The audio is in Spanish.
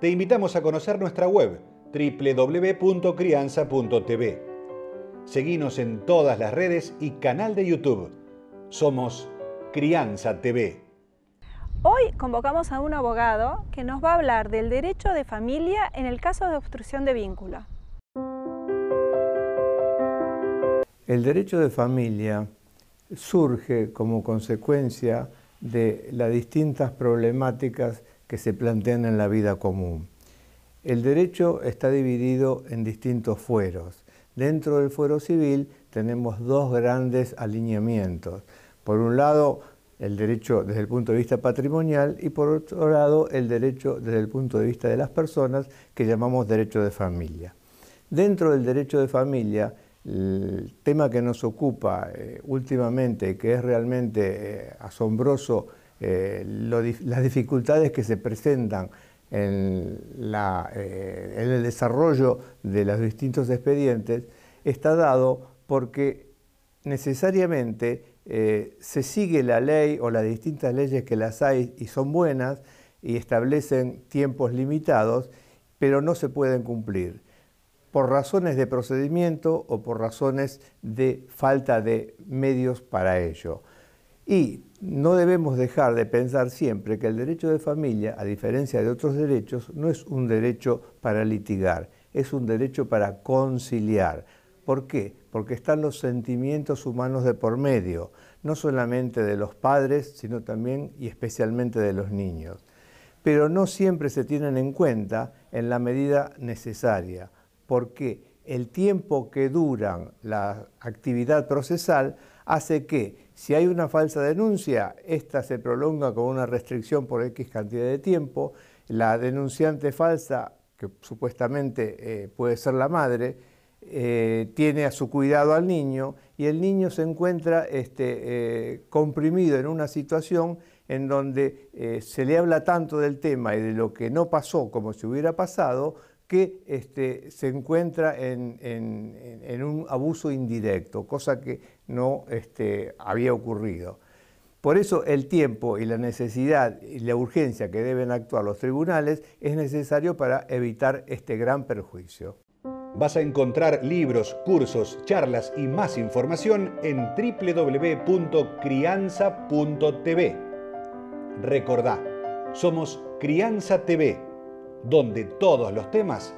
te invitamos a conocer nuestra web www.crianza.tv. Seguimos en todas las redes y canal de YouTube. Somos Crianza TV. Hoy convocamos a un abogado que nos va a hablar del derecho de familia en el caso de obstrucción de vínculo. El derecho de familia surge como consecuencia de las distintas problemáticas que se plantean en la vida común. El derecho está dividido en distintos fueros. Dentro del fuero civil tenemos dos grandes alineamientos. Por un lado, el derecho desde el punto de vista patrimonial y por otro lado, el derecho desde el punto de vista de las personas que llamamos derecho de familia. Dentro del derecho de familia, el tema que nos ocupa eh, últimamente, que es realmente eh, asombroso eh, las dificultades que se presentan en, eh, en, el desarrollo de los distintos expedientes está dado porque necesariamente eh, se sigue la ley o las distintas leyes que las hay y son buenas y establecen tiempos limitados, pero no se pueden cumplir por razones de procedimiento o por razones de falta de medios para ello. Y no debemos dejar de pensar siempre que el derecho de familia, a diferencia de otros derechos, no es un derecho para litigar, es un derecho para conciliar. ¿Por qué? Porque están los sentimientos humanos de por medio, no solamente de los padres, sino también y especialmente de los niños. Pero no siempre se tienen en cuenta en la medida necesaria, porque el tiempo que dura la actividad procesal hace que si hay una falsa denuncia, esta se prolonga con una restricción por X cantidad de tiempo, la denunciante falsa, que supuestamente eh, puede ser la madre, eh, tiene a su cuidado al niño y el niño se encuentra este, eh, comprimido en una situación en donde se le habla tanto del tema y de lo que no pasó como si hubiera pasado, que este, se encuentra en, un abuso indirecto, cosa que no este, había ocurrido. Por eso el tiempo y la necesidad y la urgencia que deben actuar los tribunales es necesario para evitar este gran perjuicio. Vas a encontrar libros, cursos, charlas y más información en www.crianza.tv. Recordá, somos Crianza TV donde todos los temas